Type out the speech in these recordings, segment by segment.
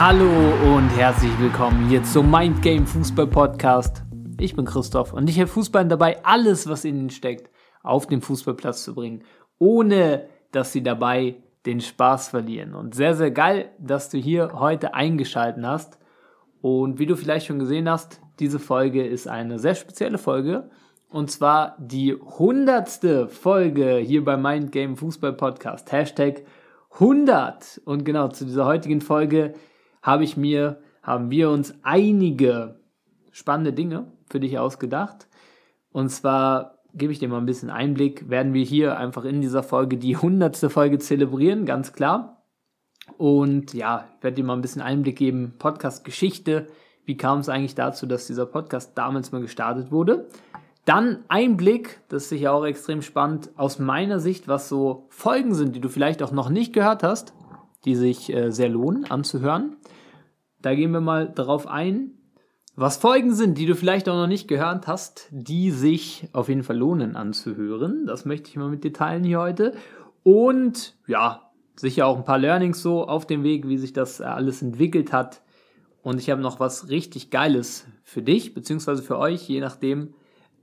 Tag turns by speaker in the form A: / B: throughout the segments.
A: Hallo und herzlich willkommen hier zum Mind Game Fußball Podcast. Ich bin Christoph und ich helfe Fußballern dabei, alles, was in ihnen steckt, auf den Fußballplatz zu bringen, ohne dass sie dabei den Spaß verlieren. Und sehr, sehr geil, dass du hier heute eingeschaltet hast. Und wie du vielleicht schon gesehen hast, diese Folge ist eine sehr spezielle Folge. Und zwar die hundertste Folge hier bei Mind Game Fußball Podcast. Hashtag 100. Und genau zu dieser heutigen Folge habe ich mir, haben wir uns einige spannende Dinge für dich ausgedacht. Und zwar gebe ich dir mal ein bisschen Einblick, werden wir hier einfach in dieser Folge die hundertste Folge zelebrieren, ganz klar. Und ja, ich werde dir mal ein bisschen Einblick geben, Podcast-Geschichte, wie kam es eigentlich dazu, dass dieser Podcast damals mal gestartet wurde. Dann Einblick, das ist sicher auch extrem spannend, aus meiner Sicht, was so Folgen sind, die du vielleicht auch noch nicht gehört hast, die sich äh, sehr lohnen anzuhören. Da gehen wir mal darauf ein, was Folgen sind, die du vielleicht auch noch nicht gehört hast, die sich auf jeden Fall lohnen anzuhören. Das möchte ich mal mit dir teilen hier heute. Und ja, sicher auch ein paar Learnings so auf dem Weg, wie sich das alles entwickelt hat. Und ich habe noch was richtig Geiles für dich, beziehungsweise für euch, je nachdem,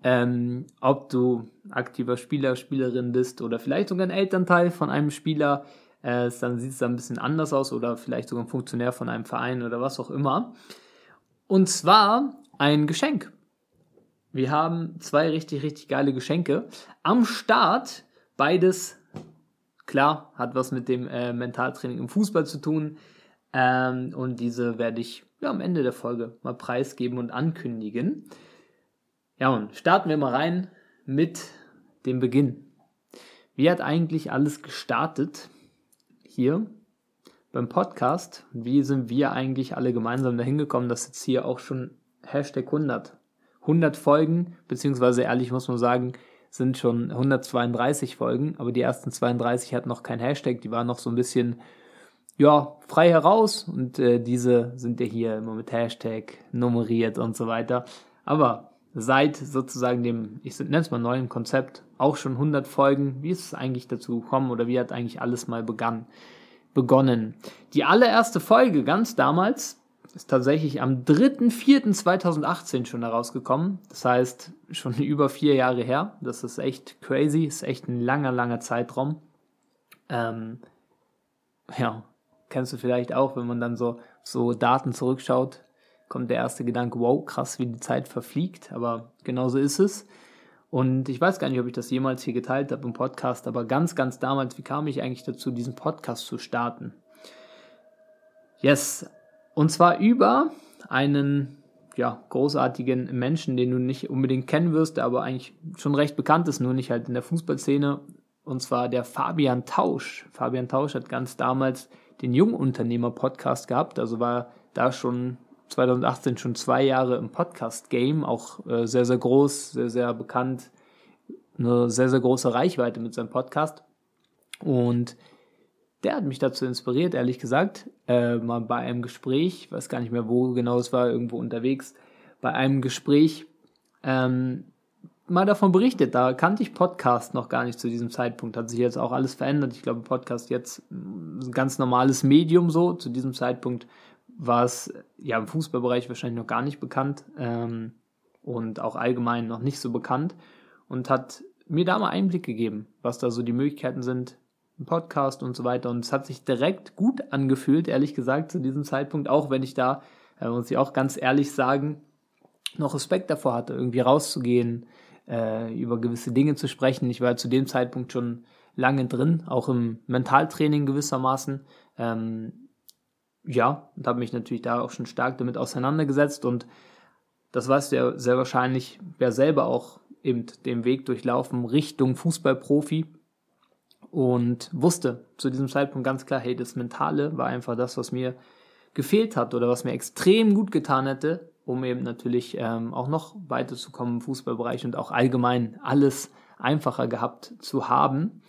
A: ähm, ob du aktiver Spieler, Spielerin bist oder vielleicht sogar ein Elternteil von einem Spieler, äh, dann sieht es dann ein bisschen anders aus oder vielleicht sogar ein Funktionär von einem Verein oder was auch immer. Und zwar ein Geschenk. Wir haben zwei richtig, richtig geile Geschenke. Am Start beides, klar, hat was mit dem äh, Mentaltraining im Fußball zu tun. Ähm, und diese werde ich ja, am Ende der Folge mal preisgeben und ankündigen. Ja, und starten wir mal rein mit dem Beginn. Wie hat eigentlich alles gestartet hier beim Podcast? Wie sind wir eigentlich alle gemeinsam dahin gekommen, dass jetzt hier auch schon Hashtag 100, 100 Folgen, beziehungsweise ehrlich muss man sagen, sind schon 132 Folgen, aber die ersten 32 hatten noch kein Hashtag, die waren noch so ein bisschen ja, frei heraus und äh, diese sind ja hier immer mit Hashtag nummeriert und so weiter. Aber seit sozusagen dem, ich nenne es mal neuen Konzept, auch schon 100 Folgen, wie ist es eigentlich dazu gekommen oder wie hat eigentlich alles mal begann, begonnen? Die allererste Folge ganz damals ist tatsächlich am 3.4.2018 schon herausgekommen. Das heißt, schon über vier Jahre her. Das ist echt crazy, ist echt ein langer, langer Zeitraum. Ähm, ja, kennst du vielleicht auch, wenn man dann so, so Daten zurückschaut, kommt der erste Gedanke, wow, krass, wie die Zeit verfliegt, aber genauso ist es. Und ich weiß gar nicht, ob ich das jemals hier geteilt habe im Podcast, aber ganz, ganz damals, wie kam ich eigentlich dazu, diesen Podcast zu starten? Yes, und zwar über einen ja, großartigen Menschen, den du nicht unbedingt kennen wirst, der aber eigentlich schon recht bekannt ist, nur nicht halt in der Fußballszene. Und zwar der Fabian Tausch. Fabian Tausch hat ganz damals den Jungunternehmer-Podcast gehabt, also war da schon 2018 schon zwei Jahre im Podcast-Game, auch äh, sehr, sehr groß, sehr, sehr bekannt, eine sehr, sehr große Reichweite mit seinem Podcast. Und der hat mich dazu inspiriert, ehrlich gesagt, äh, mal bei einem Gespräch, weiß gar nicht mehr, wo genau es war, irgendwo unterwegs, bei einem Gespräch ähm, mal davon berichtet. Da kannte ich Podcast noch gar nicht zu diesem Zeitpunkt. Hat sich jetzt auch alles verändert. Ich glaube, Podcast jetzt ein ganz normales Medium so. Zu diesem Zeitpunkt war es ja im Fußballbereich wahrscheinlich noch gar nicht bekannt ähm, und auch allgemein noch nicht so bekannt und hat mir da mal Einblick gegeben, was da so die Möglichkeiten sind im Podcast und so weiter. Und es hat sich direkt gut angefühlt, ehrlich gesagt, zu diesem Zeitpunkt, auch wenn ich da, äh, muss ich auch ganz ehrlich sagen, noch Respekt davor hatte, irgendwie rauszugehen, äh, über gewisse Dinge zu sprechen. Ich war zu dem Zeitpunkt schon lange drin, auch im Mentaltraining gewissermaßen. Ähm, ja, und habe mich natürlich da auch schon stark damit auseinandergesetzt und das weißt du ja sehr wahrscheinlich, wer selber auch eben den Weg durchlaufen Richtung Fußballprofi und wusste zu diesem Zeitpunkt ganz klar, hey, das Mentale war einfach das, was mir gefehlt hat oder was mir extrem gut getan hätte, um eben natürlich ähm, auch noch weiterzukommen im Fußballbereich und auch allgemein alles einfacher gehabt zu haben.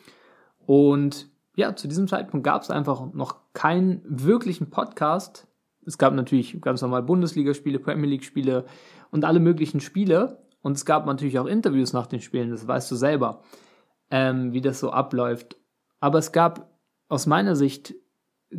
A: Und ja, zu diesem Zeitpunkt gab es einfach noch keinen wirklichen Podcast. Es gab natürlich ganz normal Bundesligaspiele, Premier League-Spiele und alle möglichen Spiele. Und es gab natürlich auch Interviews nach den Spielen, das weißt du selber, ähm, wie das so abläuft. Aber es gab aus meiner Sicht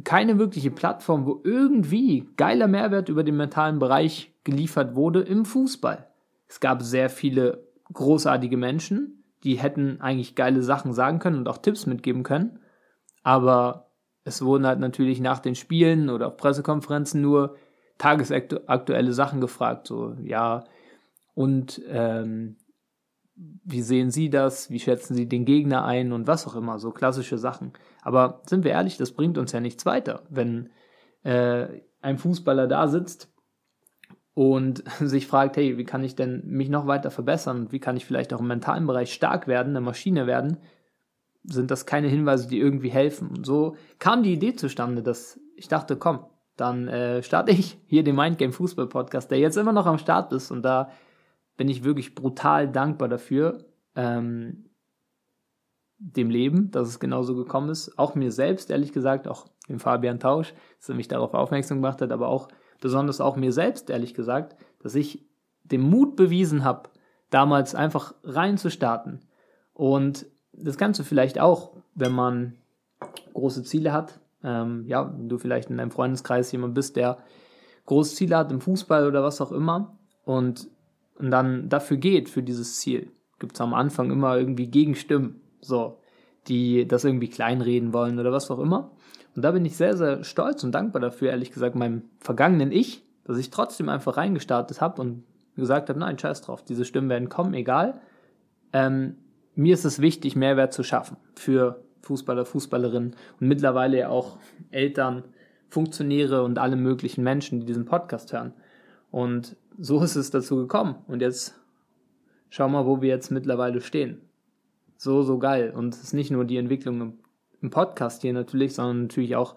A: keine wirkliche Plattform, wo irgendwie geiler Mehrwert über den mentalen Bereich geliefert wurde im Fußball. Es gab sehr viele großartige Menschen, die hätten eigentlich geile Sachen sagen können und auch Tipps mitgeben können. Aber es wurden halt natürlich nach den Spielen oder auf Pressekonferenzen nur tagesaktuelle Sachen gefragt. So, ja, und ähm, wie sehen Sie das? Wie schätzen Sie den Gegner ein und was auch immer, so klassische Sachen. Aber sind wir ehrlich, das bringt uns ja nichts weiter, wenn äh, ein Fußballer da sitzt und sich fragt, hey, wie kann ich denn mich noch weiter verbessern wie kann ich vielleicht auch im mentalen Bereich stark werden, eine Maschine werden, sind das keine Hinweise, die irgendwie helfen. Und so kam die Idee zustande, dass ich dachte, komm, dann äh, starte ich hier den Mindgame Fußball Podcast, der jetzt immer noch am Start ist und da bin ich wirklich brutal dankbar dafür, ähm, dem Leben, dass es genauso gekommen ist. Auch mir selbst, ehrlich gesagt, auch dem Fabian Tausch, dass er mich darauf aufmerksam gemacht hat, aber auch besonders auch mir selbst, ehrlich gesagt, dass ich den Mut bewiesen habe, damals einfach reinzustarten. Und das Ganze vielleicht auch, wenn man große Ziele hat. Ähm, ja, du vielleicht in deinem Freundeskreis jemand bist, der große Ziele hat im Fußball oder was auch immer und, und dann dafür geht, für dieses Ziel, gibt es am Anfang immer irgendwie Gegenstimmen, so, die das irgendwie kleinreden wollen oder was auch immer. Und da bin ich sehr, sehr stolz und dankbar dafür, ehrlich gesagt, meinem vergangenen Ich, dass ich trotzdem einfach reingestartet habe und gesagt habe, nein, scheiß drauf, diese Stimmen werden kommen, egal. Ähm, mir ist es wichtig, Mehrwert zu schaffen für Fußballer, Fußballerinnen und mittlerweile ja auch Eltern, Funktionäre und alle möglichen Menschen, die diesen Podcast hören. Und so ist es dazu gekommen. Und jetzt schau mal, wo wir jetzt mittlerweile stehen. So, so geil. Und es ist nicht nur die Entwicklung im Podcast hier natürlich, sondern natürlich auch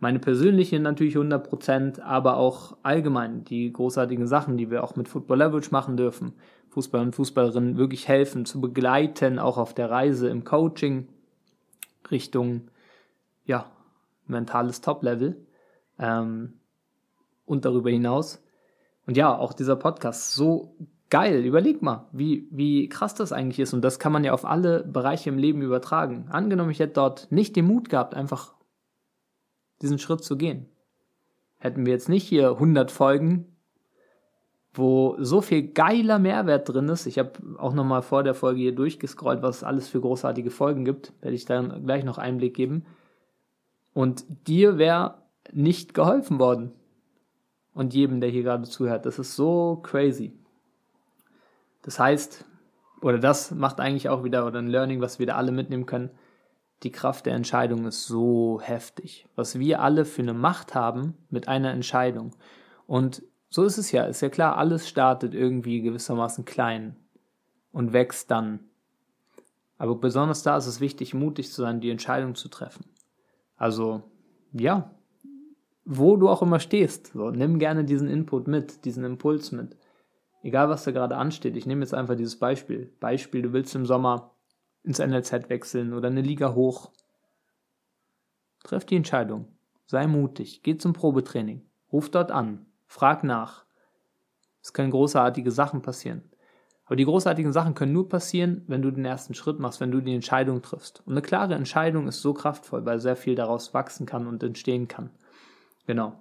A: meine persönliche natürlich 100%, aber auch allgemein die großartigen Sachen, die wir auch mit Football Leverage machen dürfen. Fußballer und Fußballerinnen wirklich helfen, zu begleiten, auch auf der Reise im Coaching Richtung, ja, mentales Top-Level ähm, und darüber hinaus. Und ja, auch dieser Podcast, so geil. Überleg mal, wie, wie krass das eigentlich ist. Und das kann man ja auf alle Bereiche im Leben übertragen. Angenommen, ich hätte dort nicht den Mut gehabt, einfach diesen Schritt zu gehen. Hätten wir jetzt nicht hier 100 Folgen, wo so viel geiler Mehrwert drin ist. Ich habe auch nochmal vor der Folge hier durchgescrollt, was es alles für großartige Folgen gibt. Werde ich dann gleich noch Einblick geben. Und dir wäre nicht geholfen worden. Und jedem, der hier gerade zuhört. Das ist so crazy. Das heißt, oder das macht eigentlich auch wieder, oder ein Learning, was wir da alle mitnehmen können, die Kraft der Entscheidung ist so heftig. Was wir alle für eine Macht haben mit einer Entscheidung. Und so ist es ja, ist ja klar, alles startet irgendwie gewissermaßen klein und wächst dann. Aber besonders da ist es wichtig, mutig zu sein, die Entscheidung zu treffen. Also, ja, wo du auch immer stehst, so, nimm gerne diesen Input mit, diesen Impuls mit. Egal, was da gerade ansteht. Ich nehme jetzt einfach dieses Beispiel. Beispiel, du willst im Sommer ins NLZ wechseln oder eine Liga hoch. Treff die Entscheidung. Sei mutig. Geh zum Probetraining. Ruf dort an. Frag nach. Es können großartige Sachen passieren. Aber die großartigen Sachen können nur passieren, wenn du den ersten Schritt machst, wenn du die Entscheidung triffst. Und eine klare Entscheidung ist so kraftvoll, weil sehr viel daraus wachsen kann und entstehen kann. Genau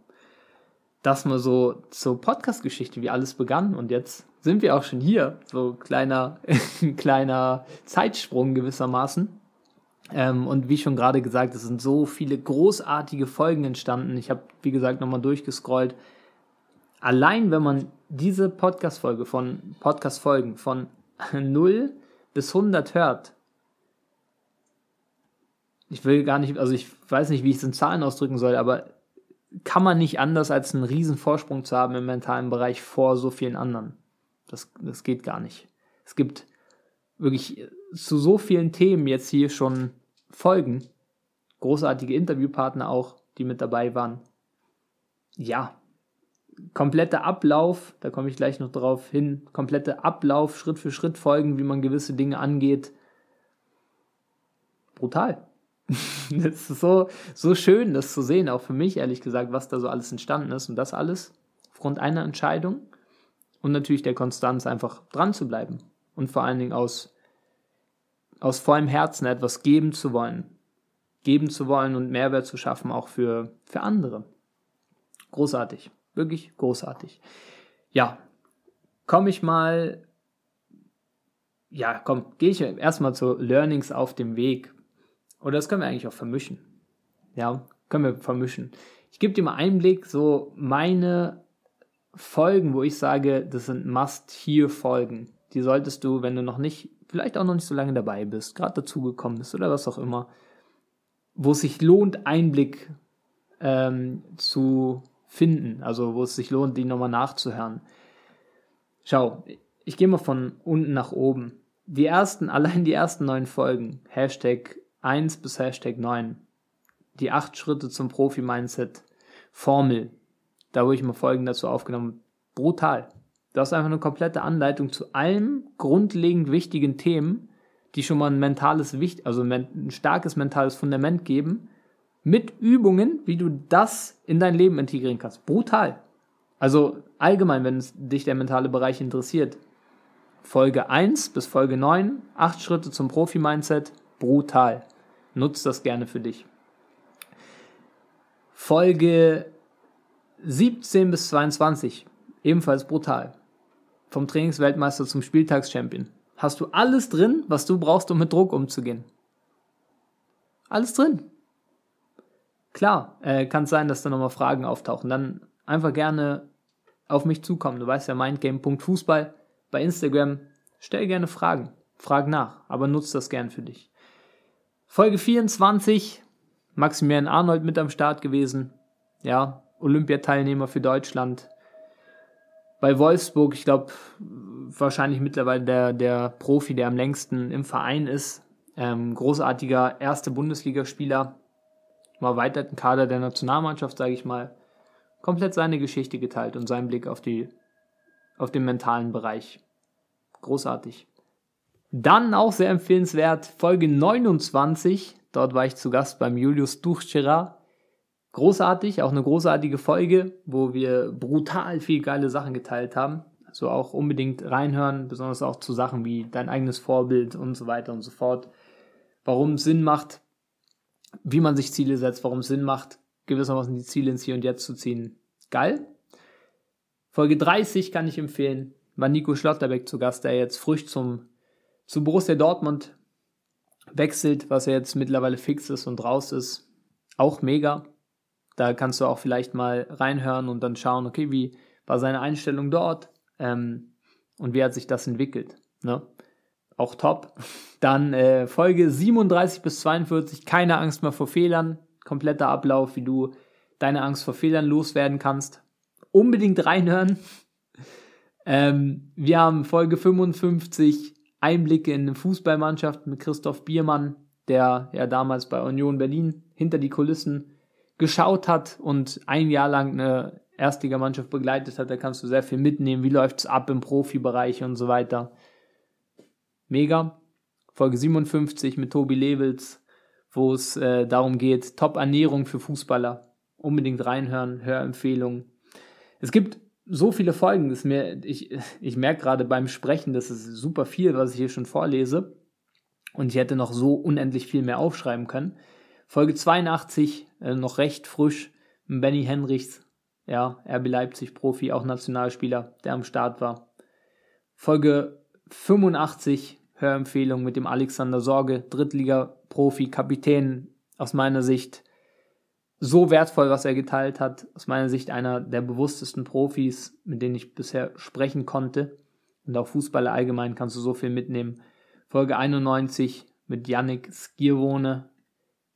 A: das mal so zur Podcast-Geschichte, wie alles begann. Und jetzt sind wir auch schon hier. So kleiner, kleiner Zeitsprung gewissermaßen. Ähm, und wie schon gerade gesagt, es sind so viele großartige Folgen entstanden. Ich habe, wie gesagt, nochmal durchgescrollt. Allein wenn man diese Podcast-Folge von Podcast-Folgen von 0 bis 100 hört, ich will gar nicht, also ich weiß nicht, wie ich es in Zahlen ausdrücken soll, aber kann man nicht anders, als einen riesen Vorsprung zu haben im mentalen Bereich vor so vielen anderen. Das, das geht gar nicht. Es gibt wirklich zu so vielen Themen jetzt hier schon Folgen. Großartige Interviewpartner auch, die mit dabei waren. Ja, kompletter Ablauf, da komme ich gleich noch drauf hin, kompletter Ablauf, Schritt für Schritt Folgen, wie man gewisse Dinge angeht. Brutal. das ist so, so schön, das zu sehen, auch für mich, ehrlich gesagt, was da so alles entstanden ist. Und das alles aufgrund einer Entscheidung und natürlich der Konstanz einfach dran zu bleiben. Und vor allen Dingen aus, aus vollem Herzen etwas geben zu wollen. geben zu wollen und Mehrwert zu schaffen, auch für, für andere. Großartig, wirklich großartig. Ja, komme ich mal, ja, komm, gehe ich erstmal zu Learnings auf dem Weg. Oder das können wir eigentlich auch vermischen. Ja, können wir vermischen. Ich gebe dir mal Einblick, so meine Folgen, wo ich sage, das sind Must-Hear-Folgen. Die solltest du, wenn du noch nicht, vielleicht auch noch nicht so lange dabei bist, gerade dazugekommen bist oder was auch immer, wo es sich lohnt, Einblick ähm, zu finden, also wo es sich lohnt, die nochmal nachzuhören. Schau, ich gehe mal von unten nach oben. Die ersten, allein die ersten neun Folgen, Hashtag 1 bis Hashtag 9, die acht Schritte zum Profi-Mindset, Formel, da wo ich mal Folgen dazu aufgenommen, brutal. Das ist einfach eine komplette Anleitung zu allen grundlegend wichtigen Themen, die schon mal ein mentales, also ein starkes mentales Fundament geben, mit Übungen, wie du das in dein Leben integrieren kannst. Brutal. Also allgemein, wenn dich der mentale Bereich interessiert. Folge 1 bis Folge 9, 8 Schritte zum Profi-Mindset, brutal. Nutz das gerne für dich. Folge 17 bis 22, ebenfalls brutal. Vom Trainingsweltmeister zum Spieltagschampion. Hast du alles drin, was du brauchst, um mit Druck umzugehen? Alles drin. Klar, äh, kann es sein, dass da nochmal Fragen auftauchen. Dann einfach gerne auf mich zukommen. Du weißt ja, mindgame.fußball bei Instagram. Stell gerne Fragen. Frag nach, aber nutzt das gern für dich. Folge 24, Maximilian Arnold mit am Start gewesen. Ja, Olympiateilnehmer für Deutschland. Bei Wolfsburg, ich glaube, wahrscheinlich mittlerweile der, der Profi, der am längsten im Verein ist. Ähm, großartiger erste Bundesligaspieler. Mal erweiterten Kader der Nationalmannschaft, sage ich mal. Komplett seine Geschichte geteilt und seinen Blick auf, die, auf den mentalen Bereich. Großartig. Dann auch sehr empfehlenswert Folge 29. Dort war ich zu Gast beim Julius Duchscherer großartig, auch eine großartige Folge, wo wir brutal viel geile Sachen geteilt haben. Also auch unbedingt reinhören, besonders auch zu Sachen wie dein eigenes Vorbild und so weiter und so fort. Warum es Sinn macht, wie man sich Ziele setzt, warum es Sinn macht, gewissermaßen die Ziele ins Hier und Jetzt zu ziehen. Geil. Folge 30 kann ich empfehlen. War Nico Schlotterbeck zu Gast, der jetzt frisch zum, zu Borussia Dortmund wechselt, was er jetzt mittlerweile fix ist und raus ist. Auch mega. Da kannst du auch vielleicht mal reinhören und dann schauen, okay, wie war seine Einstellung dort ähm, und wie hat sich das entwickelt. Ne? Auch top. Dann äh, Folge 37 bis 42, keine Angst mehr vor Fehlern. Kompletter Ablauf, wie du deine Angst vor Fehlern loswerden kannst. Unbedingt reinhören. Ähm, wir haben Folge 55, Einblicke in eine Fußballmannschaft mit Christoph Biermann, der ja damals bei Union Berlin hinter die Kulissen geschaut hat und ein Jahr lang eine Erstligamannschaft begleitet hat, da kannst du sehr viel mitnehmen. Wie läuft es ab im Profibereich und so weiter. Mega. Folge 57 mit Tobi Levels, wo es äh, darum geht, Top-Ernährung für Fußballer. Unbedingt reinhören, Hörempfehlungen. Es gibt so viele Folgen, dass mir, ich, ich merke gerade beim Sprechen, das ist super viel, was ich hier schon vorlese. Und ich hätte noch so unendlich viel mehr aufschreiben können. Folge 82, äh, noch recht frisch, Benny Henrichs, ja, RB Leipzig Profi, auch Nationalspieler, der am Start war. Folge 85, Hörempfehlung mit dem Alexander Sorge, Drittliga-Profi, Kapitän, aus meiner Sicht so wertvoll, was er geteilt hat. Aus meiner Sicht einer der bewusstesten Profis, mit denen ich bisher sprechen konnte. Und auch Fußballer allgemein kannst du so viel mitnehmen. Folge 91 mit Yannick Skirwone,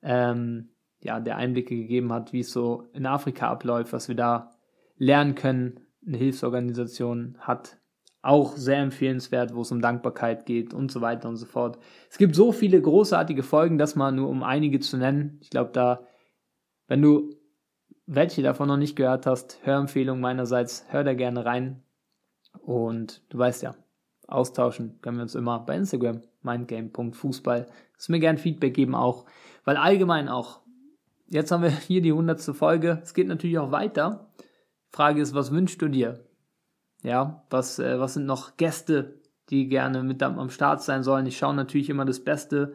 A: ähm, ja, der Einblicke gegeben hat, wie es so in Afrika abläuft, was wir da lernen können. Eine Hilfsorganisation hat auch sehr empfehlenswert, wo es um Dankbarkeit geht und so weiter und so fort. Es gibt so viele großartige Folgen, das mal nur um einige zu nennen. Ich glaube, da, wenn du welche davon noch nicht gehört hast, Hörempfehlung meinerseits, hör da gerne rein. Und du weißt ja, austauschen können wir uns immer bei Instagram, mindgame.fußball. Lass mir gerne Feedback geben auch, weil allgemein auch, jetzt haben wir hier die hundertste Folge, es geht natürlich auch weiter. Frage ist, was wünschst du dir? Ja, was, äh, was sind noch Gäste, die gerne mit am Start sein sollen? Ich schaue natürlich immer das Beste,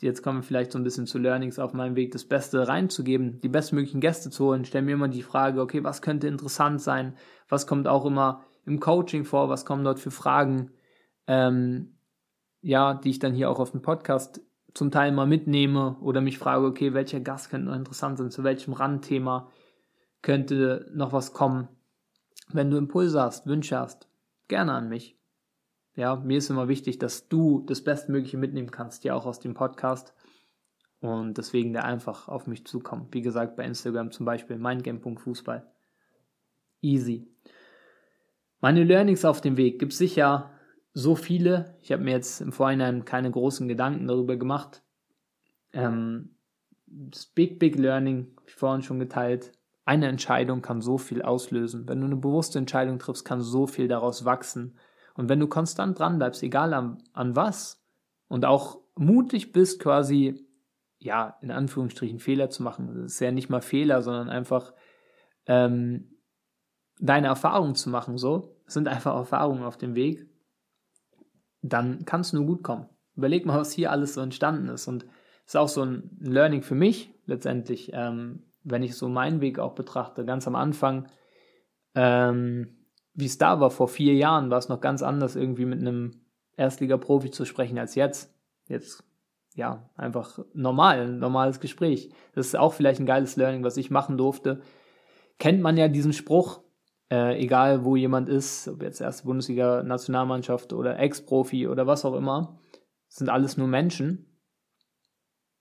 A: jetzt kommen wir vielleicht so ein bisschen zu Learnings auf meinem Weg, das Beste reinzugeben, die bestmöglichen Gäste zu holen. Stell mir immer die Frage, okay, was könnte interessant sein? Was kommt auch immer im Coaching vor? Was kommen dort für Fragen? Ähm, ja, die ich dann hier auch auf dem Podcast zum Teil mal mitnehme oder mich frage, okay, welcher Gast könnte noch interessant sein, zu welchem Randthema könnte noch was kommen. Wenn du Impulse hast, Wünsche hast, gerne an mich. Ja, mir ist immer wichtig, dass du das Bestmögliche mitnehmen kannst, ja auch aus dem Podcast. Und deswegen da einfach auf mich zukommen. Wie gesagt, bei Instagram zum Beispiel mindgame.fußball. Easy. Meine Learnings auf dem Weg gibt es sicher so viele. Ich habe mir jetzt im Vorhinein keine großen Gedanken darüber gemacht. Ähm, das Big, Big Learning, wie vorhin schon geteilt, eine Entscheidung kann so viel auslösen. Wenn du eine bewusste Entscheidung triffst, kann so viel daraus wachsen. Und wenn du konstant dran bleibst, egal an, an was, und auch mutig bist, quasi, ja, in Anführungsstrichen Fehler zu machen, das ist ja nicht mal Fehler, sondern einfach ähm, deine Erfahrungen zu machen, so, das sind einfach Erfahrungen auf dem Weg, dann kann es nur gut kommen. Überleg mal, was hier alles so entstanden ist. Und es ist auch so ein Learning für mich letztendlich, ähm, wenn ich so meinen Weg auch betrachte. Ganz am Anfang, ähm, wie es da war vor vier Jahren, war es noch ganz anders, irgendwie mit einem Erstliga-Profi zu sprechen als jetzt. Jetzt, ja, einfach normal, ein normales Gespräch. Das ist auch vielleicht ein geiles Learning, was ich machen durfte. Kennt man ja diesen Spruch, äh, egal wo jemand ist, ob jetzt erste Bundesliga-Nationalmannschaft oder Ex-Profi oder was auch immer, sind alles nur Menschen.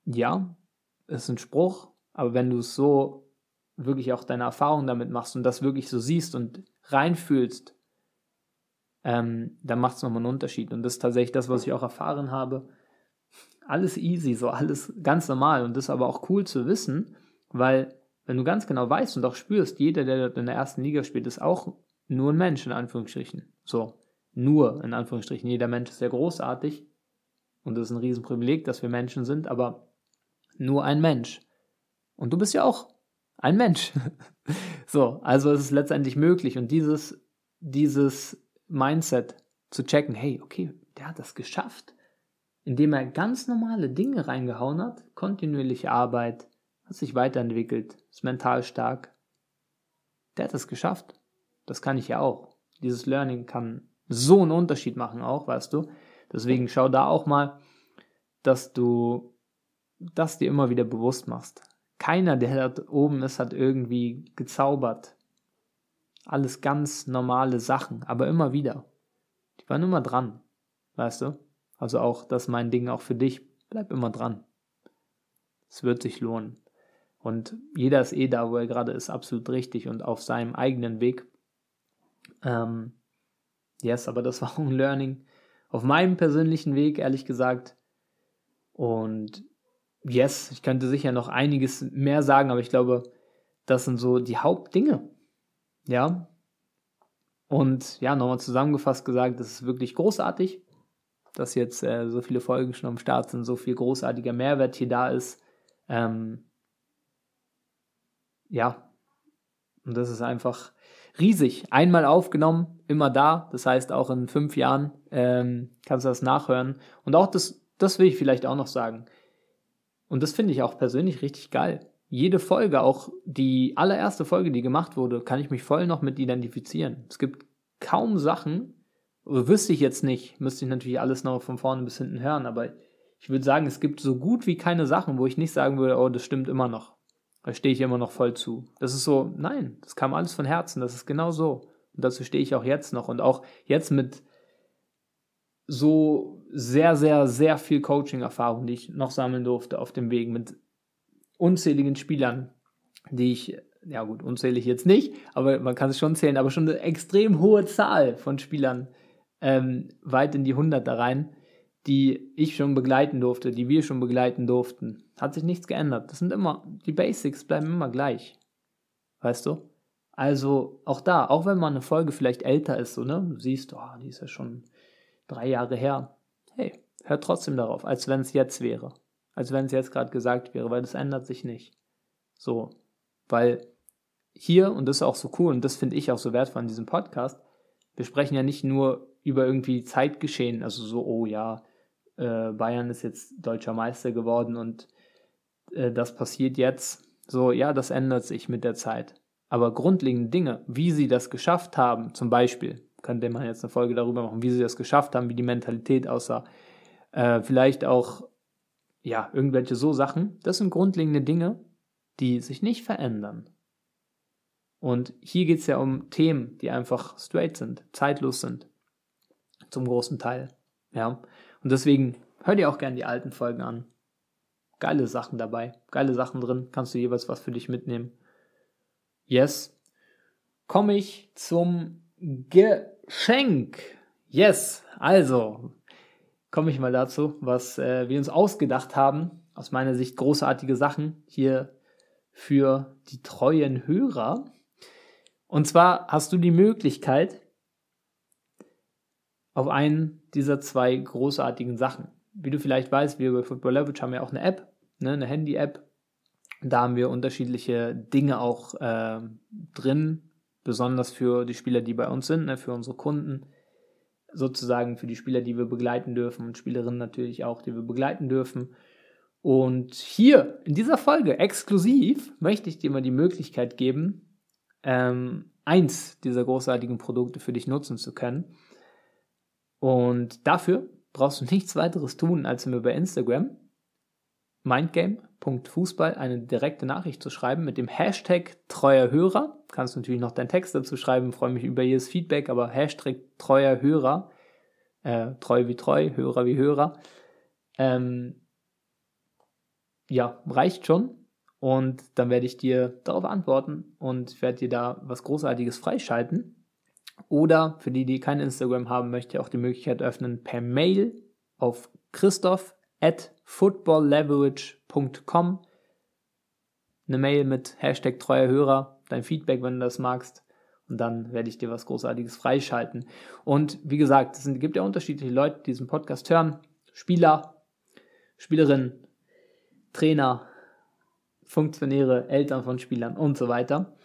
A: Ja, ist ein Spruch, aber wenn du es so wirklich auch deine Erfahrung damit machst und das wirklich so siehst und reinfühlst, ähm, dann macht es nochmal einen Unterschied. Und das ist tatsächlich das, was ich auch erfahren habe. Alles easy, so alles ganz normal. Und das ist aber auch cool zu wissen, weil wenn du ganz genau weißt und auch spürst, jeder, der in der ersten Liga spielt, ist auch nur ein Mensch, in Anführungsstrichen. So, nur in Anführungsstrichen. Jeder Mensch ist sehr großartig und das ist ein Riesenprivileg, dass wir Menschen sind, aber nur ein Mensch. Und du bist ja auch ein Mensch. so, also es ist letztendlich möglich und dieses, dieses Mindset zu checken, hey, okay, der hat das geschafft, indem er ganz normale Dinge reingehauen hat, kontinuierliche Arbeit, hat sich weiterentwickelt, ist mental stark. Der hat es geschafft. Das kann ich ja auch. Dieses Learning kann so einen Unterschied machen auch, weißt du. Deswegen schau da auch mal, dass du das dir immer wieder bewusst machst. Keiner, der da oben ist, hat irgendwie gezaubert. Alles ganz normale Sachen, aber immer wieder. Die waren immer dran, weißt du? Also auch, das ist mein Ding auch für dich. Bleib immer dran. Es wird sich lohnen. Und jeder ist eh da, wo er gerade ist, absolut richtig und auf seinem eigenen Weg. Ähm, yes, aber das war auch ein Learning auf meinem persönlichen Weg, ehrlich gesagt. Und yes, ich könnte sicher noch einiges mehr sagen, aber ich glaube, das sind so die Hauptdinge. Ja. Und ja, nochmal zusammengefasst gesagt, das ist wirklich großartig, dass jetzt äh, so viele Folgen schon am Start sind, so viel großartiger Mehrwert hier da ist. Ähm, ja, und das ist einfach riesig. Einmal aufgenommen, immer da. Das heißt, auch in fünf Jahren ähm, kannst du das nachhören. Und auch das, das will ich vielleicht auch noch sagen. Und das finde ich auch persönlich richtig geil. Jede Folge, auch die allererste Folge, die gemacht wurde, kann ich mich voll noch mit identifizieren. Es gibt kaum Sachen, wüsste ich jetzt nicht, müsste ich natürlich alles noch von vorne bis hinten hören, aber ich würde sagen, es gibt so gut wie keine Sachen, wo ich nicht sagen würde, oh, das stimmt immer noch. Da stehe ich immer noch voll zu. Das ist so, nein, das kam alles von Herzen, das ist genau so. Und dazu stehe ich auch jetzt noch. Und auch jetzt mit so sehr, sehr, sehr viel Coaching-Erfahrung, die ich noch sammeln durfte auf dem Weg mit unzähligen Spielern, die ich, ja gut, unzählig jetzt nicht, aber man kann es schon zählen, aber schon eine extrem hohe Zahl von Spielern ähm, weit in die Hunderter rein, die ich schon begleiten durfte, die wir schon begleiten durften. Hat sich nichts geändert. Das sind immer, die Basics bleiben immer gleich. Weißt du? Also auch da, auch wenn man eine Folge vielleicht älter ist, so, ne? Du siehst, oh, die ist ja schon drei Jahre her. Hey, hör trotzdem darauf, als wenn es jetzt wäre. Als wenn es jetzt gerade gesagt wäre, weil das ändert sich nicht. So. Weil hier, und das ist auch so cool, und das finde ich auch so wertvoll an diesem Podcast, wir sprechen ja nicht nur über irgendwie Zeitgeschehen, also so, oh ja, äh, Bayern ist jetzt deutscher Meister geworden und äh, das passiert jetzt. So, ja, das ändert sich mit der Zeit. Aber grundlegende Dinge, wie sie das geschafft haben, zum Beispiel, könnte man jetzt eine Folge darüber machen, wie sie das geschafft haben, wie die Mentalität aussah, äh, vielleicht auch, ja, irgendwelche so Sachen, das sind grundlegende Dinge, die sich nicht verändern. Und hier geht es ja um Themen, die einfach straight sind, zeitlos sind, zum großen Teil. Ja, und deswegen hör dir auch gerne die alten Folgen an. Geile Sachen dabei, geile Sachen drin, kannst du jeweils was für dich mitnehmen. Yes. Komme ich zum Geschenk. Yes. Also, komme ich mal dazu, was äh, wir uns ausgedacht haben. Aus meiner Sicht großartige Sachen hier für die treuen Hörer. Und zwar hast du die Möglichkeit, auf einen dieser zwei großartigen Sachen. Wie du vielleicht weißt, wir bei Football Leverage haben ja auch eine App, ne, eine Handy-App. Da haben wir unterschiedliche Dinge auch äh, drin, besonders für die Spieler, die bei uns sind, ne, für unsere Kunden, sozusagen für die Spieler, die wir begleiten dürfen und Spielerinnen natürlich auch, die wir begleiten dürfen. Und hier in dieser Folge exklusiv möchte ich dir mal die Möglichkeit geben, ähm, eins dieser großartigen Produkte für dich nutzen zu können. Und dafür brauchst du nichts weiteres tun, als mir bei Instagram mindgame.fußball eine direkte Nachricht zu schreiben mit dem Hashtag treuer Hörer. Kannst du natürlich noch deinen Text dazu schreiben, freue mich über jedes Feedback, aber Hashtag treuer Hörer, äh, treu wie treu, Hörer wie Hörer, ähm, ja, reicht schon. Und dann werde ich dir darauf antworten und werde dir da was Großartiges freischalten. Oder für die, die kein Instagram haben, möchte ich auch die Möglichkeit öffnen, per Mail auf christoph footballleverage.com eine Mail mit Hashtag treuer Hörer, dein Feedback, wenn du das magst. Und dann werde ich dir was Großartiges freischalten. Und wie gesagt, es gibt ja unterschiedliche Leute, die diesen Podcast hören. Spieler, Spielerinnen, Trainer, Funktionäre, Eltern von Spielern und so weiter.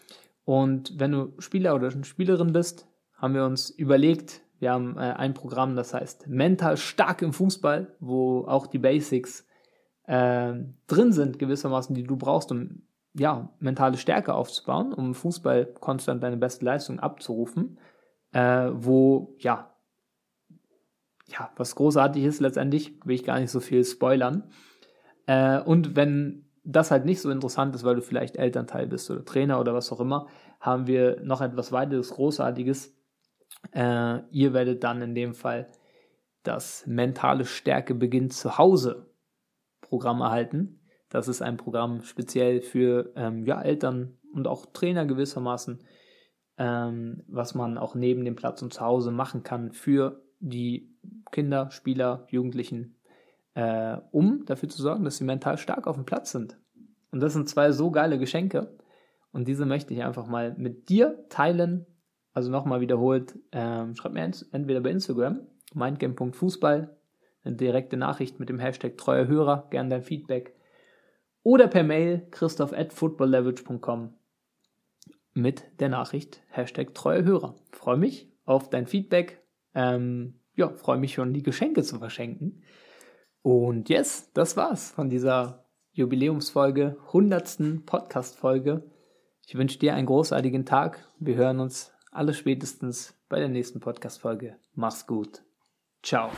A: Und wenn du Spieler oder Spielerin bist, haben wir uns überlegt, wir haben äh, ein Programm, das heißt Mental stark im Fußball, wo auch die Basics äh, drin sind, gewissermaßen, die du brauchst, um ja, mentale Stärke aufzubauen, um im Fußball konstant deine beste Leistung abzurufen, äh, wo, ja, ja, was großartig ist letztendlich, will ich gar nicht so viel spoilern. Äh, und wenn das halt nicht so interessant ist, weil du vielleicht Elternteil bist oder Trainer oder was auch immer, haben wir noch etwas weiteres Großartiges, äh, ihr werdet dann in dem Fall das mentale Stärke beginnt zu Hause Programm erhalten. Das ist ein Programm speziell für ähm, ja, Eltern und auch Trainer gewissermaßen, ähm, was man auch neben dem Platz und zu Hause machen kann für die Kinder, Spieler, Jugendlichen, äh, um dafür zu sorgen, dass sie mental stark auf dem Platz sind. Und das sind zwei so geile Geschenke. Und diese möchte ich einfach mal mit dir teilen, also nochmal wiederholt, ähm, schreibt mir entweder bei Instagram, mindgame.fußball, eine direkte Nachricht mit dem Hashtag treuer Hörer, gern dein Feedback, oder per Mail christoph at footballleverage.com mit der Nachricht Hashtag treuer Hörer. Freue mich auf dein Feedback. Ähm, ja, freue mich schon, die Geschenke zu verschenken. Und yes, das war's von dieser Jubiläumsfolge, 100. Podcast-Folge. Ich wünsche dir einen großartigen Tag. Wir hören uns alles spätestens bei der nächsten Podcast-Folge. Mach's gut. Ciao.